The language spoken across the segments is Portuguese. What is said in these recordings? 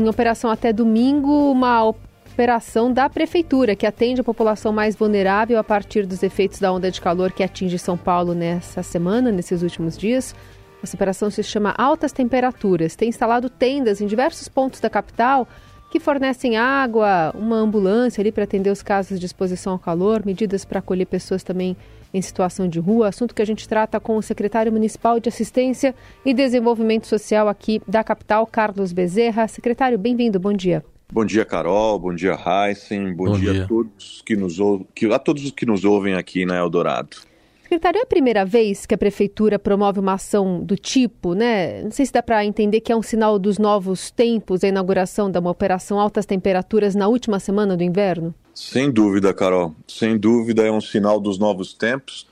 em operação até domingo uma operação da Prefeitura, que atende a população mais vulnerável a partir dos efeitos da onda de calor que atinge São Paulo nessa semana, nesses últimos dias. Essa operação se chama Altas Temperaturas. Tem instalado tendas em diversos pontos da capital que fornecem água, uma ambulância ali para atender os casos de exposição ao calor, medidas para acolher pessoas também em situação de rua, assunto que a gente trata com o secretário municipal de Assistência e Desenvolvimento Social aqui da capital, Carlos Bezerra. Secretário, bem-vindo, bom dia. Bom dia, Carol. Bom dia, Heisen. Bom, bom dia, dia, a todos que nos que, a todos que nos ouvem aqui na Eldorado. Secretário, é a primeira vez que a prefeitura promove uma ação do tipo, né? Não sei se dá para entender que é um sinal dos novos tempos a inauguração da uma operação altas temperaturas na última semana do inverno. Sem dúvida, Carol. Sem dúvida é um sinal dos novos tempos.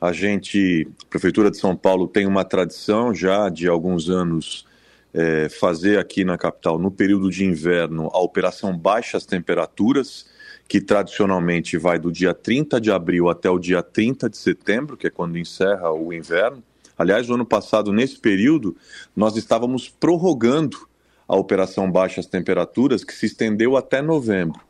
A gente, a prefeitura de São Paulo tem uma tradição já de alguns anos é, fazer aqui na capital, no período de inverno, a operação Baixas Temperaturas, que tradicionalmente vai do dia 30 de abril até o dia 30 de setembro, que é quando encerra o inverno. Aliás, no ano passado, nesse período, nós estávamos prorrogando a operação Baixas Temperaturas, que se estendeu até novembro.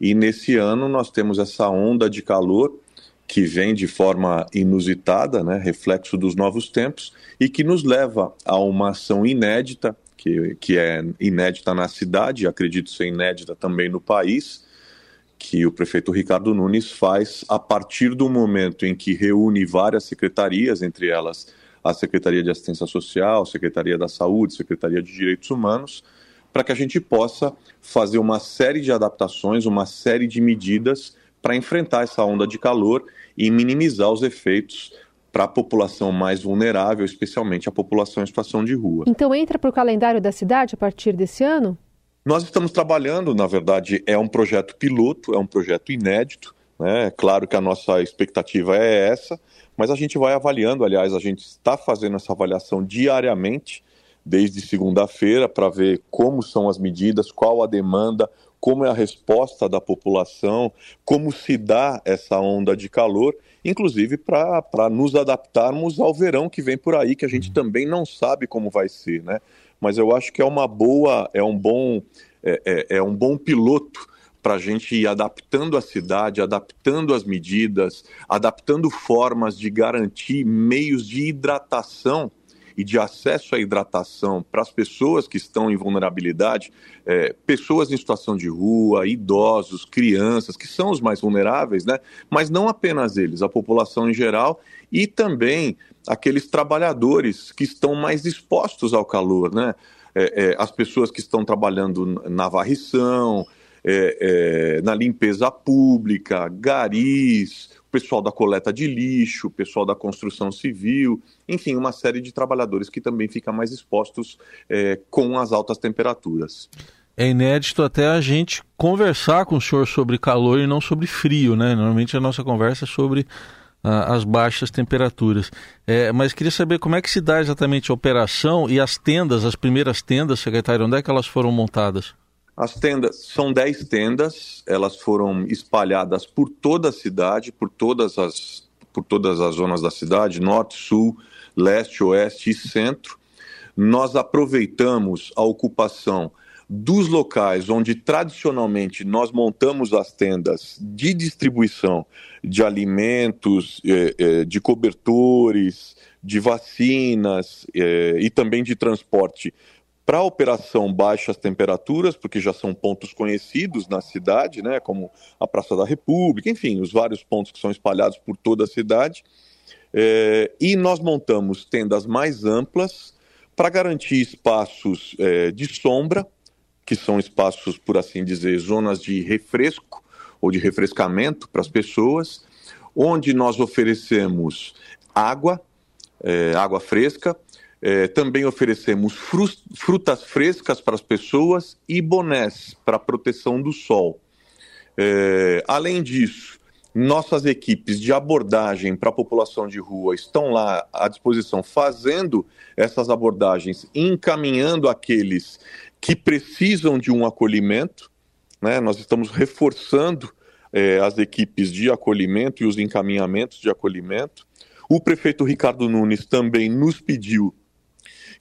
E nesse ano nós temos essa onda de calor que vem de forma inusitada, né, reflexo dos novos tempos, e que nos leva a uma ação inédita, que, que é inédita na cidade, acredito ser inédita também no país, que o prefeito Ricardo Nunes faz a partir do momento em que reúne várias secretarias, entre elas a Secretaria de Assistência Social, Secretaria da Saúde, Secretaria de Direitos Humanos, para que a gente possa fazer uma série de adaptações, uma série de medidas para enfrentar essa onda de calor e minimizar os efeitos para a população mais vulnerável, especialmente a população em situação de rua. Então entra para o calendário da cidade a partir desse ano? Nós estamos trabalhando, na verdade, é um projeto piloto, é um projeto inédito. Né? Claro que a nossa expectativa é essa, mas a gente vai avaliando, aliás, a gente está fazendo essa avaliação diariamente, desde segunda-feira, para ver como são as medidas, qual a demanda, como é a resposta da população, como se dá essa onda de calor, inclusive para nos adaptarmos ao verão que vem por aí, que a gente também não sabe como vai ser, né? Mas eu acho que é uma boa, é um bom, é, é, é um bom piloto para a gente ir adaptando a cidade, adaptando as medidas, adaptando formas de garantir meios de hidratação e de acesso à hidratação para as pessoas que estão em vulnerabilidade, é, pessoas em situação de rua, idosos, crianças, que são os mais vulneráveis, né? mas não apenas eles, a população em geral e também aqueles trabalhadores que estão mais expostos ao calor, né? É, é, as pessoas que estão trabalhando na varrição, é, é na limpeza pública, garis, pessoal da coleta de lixo, pessoal da construção civil, enfim, uma série de trabalhadores que também ficam mais expostos é, com as altas temperaturas. É inédito até a gente conversar com o senhor sobre calor e não sobre frio, né? Normalmente a nossa conversa é sobre ah, as baixas temperaturas. É, mas queria saber como é que se dá exatamente a operação e as tendas, as primeiras tendas, secretário, onde é que elas foram montadas? As tendas são 10 tendas, elas foram espalhadas por toda a cidade, por todas as, por todas as zonas da cidade, norte, sul, leste, oeste e centro. Nós aproveitamos a ocupação dos locais onde tradicionalmente nós montamos as tendas de distribuição de alimentos, eh, eh, de cobertores, de vacinas eh, e também de transporte para a operação baixas temperaturas, porque já são pontos conhecidos na cidade, né, como a Praça da República, enfim, os vários pontos que são espalhados por toda a cidade. É, e nós montamos tendas mais amplas para garantir espaços é, de sombra, que são espaços, por assim dizer, zonas de refresco ou de refrescamento para as pessoas, onde nós oferecemos água, é, água fresca, é, também oferecemos frutas frescas para as pessoas e bonés para proteção do sol. É, além disso, nossas equipes de abordagem para a população de rua estão lá à disposição, fazendo essas abordagens, encaminhando aqueles que precisam de um acolhimento. Né? Nós estamos reforçando é, as equipes de acolhimento e os encaminhamentos de acolhimento. O prefeito Ricardo Nunes também nos pediu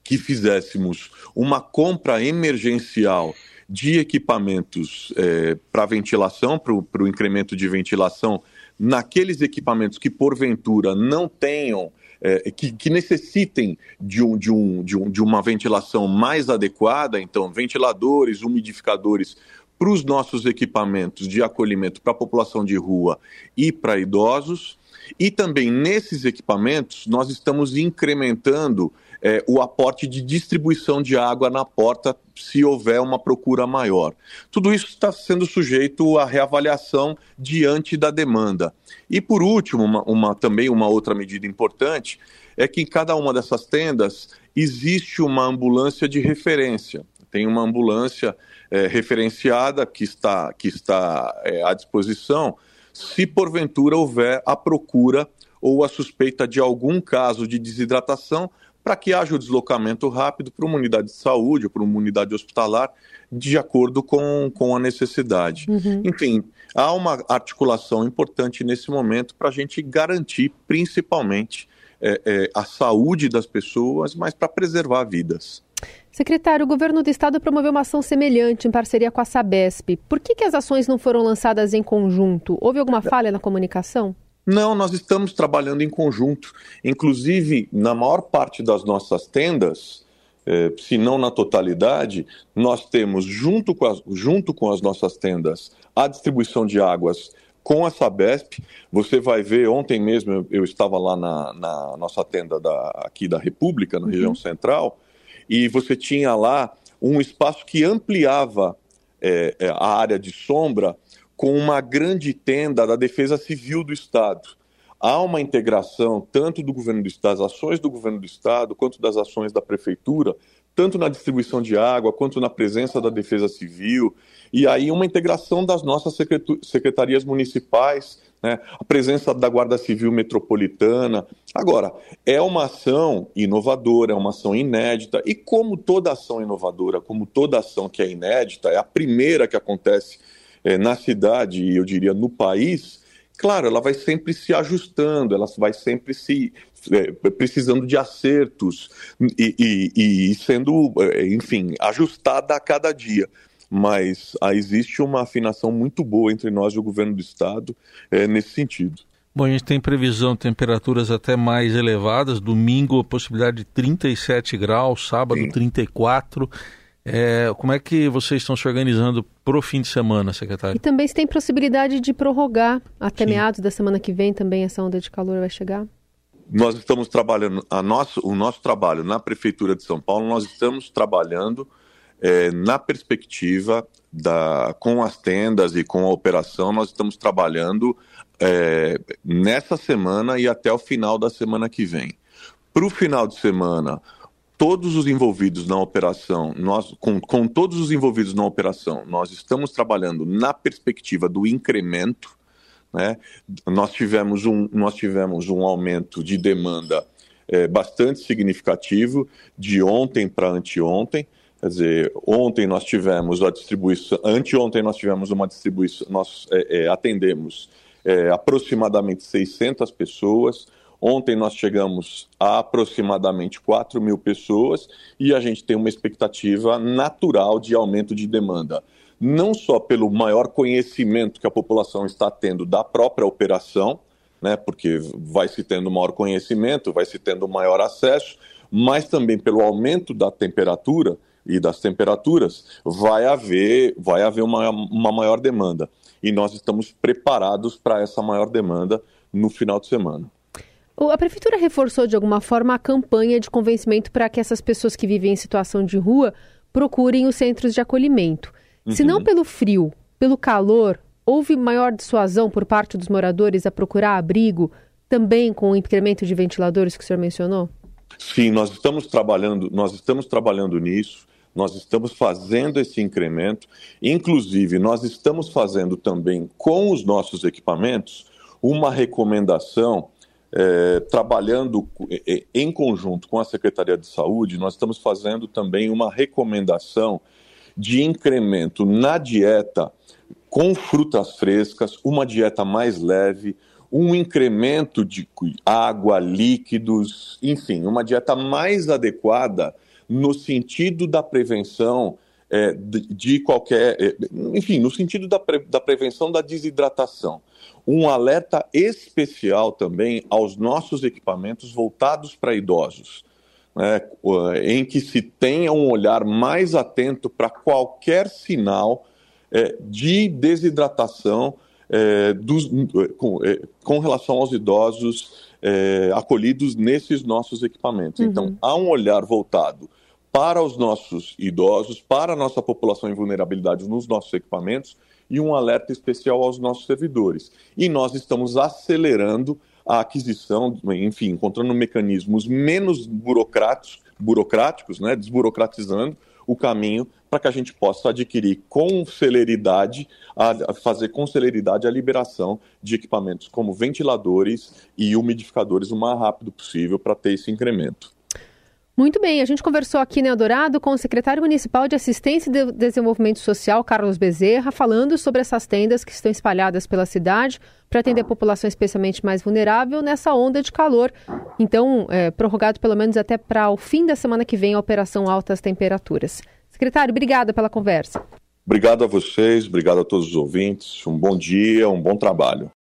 que fizéssemos uma compra emergencial de equipamentos é, para ventilação, para o incremento de ventilação, naqueles equipamentos que porventura não tenham é, que, que, necessitem de, um, de, um, de, um, de uma ventilação mais adequada, então ventiladores, umidificadores para os nossos equipamentos de acolhimento para a população de rua e para idosos. E também nesses equipamentos nós estamos incrementando é, o aporte de distribuição de água na porta se houver uma procura maior. Tudo isso está sendo sujeito à reavaliação diante da demanda. E por último, uma, uma, também uma outra medida importante é que em cada uma dessas tendas existe uma ambulância de referência. Tem uma ambulância é, referenciada que está, que está é, à disposição se porventura houver a procura ou a suspeita de algum caso de desidratação para que haja o deslocamento rápido para uma unidade de saúde ou para uma unidade hospitalar, de acordo com, com a necessidade. Uhum. Enfim, há uma articulação importante nesse momento para a gente garantir, principalmente, é, é, a saúde das pessoas, mas para preservar vidas. Secretário, o governo do estado promoveu uma ação semelhante em parceria com a Sabesp. Por que, que as ações não foram lançadas em conjunto? Houve alguma falha na comunicação? Não, nós estamos trabalhando em conjunto. Inclusive, na maior parte das nossas tendas, eh, se não na totalidade, nós temos, junto com, as, junto com as nossas tendas, a distribuição de águas com a Sabesp. Você vai ver, ontem mesmo eu, eu estava lá na, na, nossa tenda da, aqui da República, na uhum. região central, e você tinha lá um espaço que ampliava eh, a área de sombra com uma grande tenda da Defesa Civil do Estado. Há uma integração tanto do governo do Estado, das ações do governo do Estado, quanto das ações da Prefeitura, tanto na distribuição de água, quanto na presença da Defesa Civil, e aí uma integração das nossas secretarias municipais, né? a presença da Guarda Civil Metropolitana. Agora, é uma ação inovadora, é uma ação inédita, e como toda ação inovadora, como toda ação que é inédita, é a primeira que acontece é, na cidade e eu diria no país, claro, ela vai sempre se ajustando, ela vai sempre se é, precisando de acertos e, e, e sendo, é, enfim, ajustada a cada dia mas ah, existe uma afinação muito boa entre nós e o governo do estado é, nesse sentido. Bom, a gente tem previsão de temperaturas até mais elevadas. Domingo, a possibilidade de 37 graus, sábado, Sim. 34. É, como é que vocês estão se organizando para o fim de semana, secretário? E também se tem possibilidade de prorrogar até Sim. meados da semana que vem também essa onda de calor vai chegar? Nós estamos trabalhando, a nosso, o nosso trabalho na Prefeitura de São Paulo, nós estamos trabalhando é, na perspectiva da, com as tendas e com a operação, nós estamos trabalhando é, nessa semana e até o final da semana que vem. Para o final de semana, todos os envolvidos na operação, nós, com, com todos os envolvidos na operação, nós estamos trabalhando na perspectiva do incremento. Né? Nós, tivemos um, nós tivemos um aumento de demanda é, bastante significativo de ontem para anteontem. Quer dizer, ontem nós tivemos a distribuição, anteontem nós tivemos uma distribuição, nós é, é, atendemos é, aproximadamente 600 pessoas, Ontem nós chegamos a aproximadamente 4 mil pessoas e a gente tem uma expectativa natural de aumento de demanda. Não só pelo maior conhecimento que a população está tendo da própria operação, né, porque vai se tendo maior conhecimento, vai se tendo maior acesso, mas também pelo aumento da temperatura e das temperaturas, vai haver, vai haver uma, uma maior demanda. E nós estamos preparados para essa maior demanda no final de semana. A prefeitura reforçou de alguma forma a campanha de convencimento para que essas pessoas que vivem em situação de rua procurem os centros de acolhimento. Uhum. Se não pelo frio, pelo calor, houve maior dissuasão por parte dos moradores a procurar abrigo, também com o incremento de ventiladores que o senhor mencionou? Sim, nós estamos trabalhando, nós estamos trabalhando nisso. Nós estamos fazendo esse incremento, inclusive nós estamos fazendo também com os nossos equipamentos uma recomendação é, trabalhando em conjunto com a Secretaria de Saúde, nós estamos fazendo também uma recomendação de incremento na dieta com frutas frescas, uma dieta mais leve, um incremento de água, líquidos, enfim, uma dieta mais adequada no sentido da prevenção é, de, de, qualquer. É, enfim, no sentido da, pre, da prevenção da desidratação. Um alerta especial também aos nossos equipamentos voltados para idosos. Né, em que se tenha um olhar mais atento para qualquer sinal é, de desidratação é, dos, com, é, com, relação aos idosos é, acolhidos nesses nossos equipamentos. Uhum. Então, há um olhar voltado para os nossos idosos, para a nossa população em vulnerabilidade nos nossos equipamentos e um alerta especial aos nossos servidores. E nós estamos acelerando a aquisição, enfim, encontrando mecanismos menos burocráticos, burocráticos, né, desburocratizando o caminho para que a gente possa adquirir com celeridade, a, fazer com celeridade a liberação de equipamentos como ventiladores e umidificadores o mais rápido possível para ter esse incremento. Muito bem, a gente conversou aqui né, Eldorado com o secretário municipal de Assistência e Desenvolvimento Social, Carlos Bezerra, falando sobre essas tendas que estão espalhadas pela cidade para atender a população especialmente mais vulnerável nessa onda de calor. Então, é, prorrogado pelo menos até para o fim da semana que vem a Operação Altas Temperaturas. Secretário, obrigada pela conversa. Obrigado a vocês, obrigado a todos os ouvintes. Um bom dia, um bom trabalho.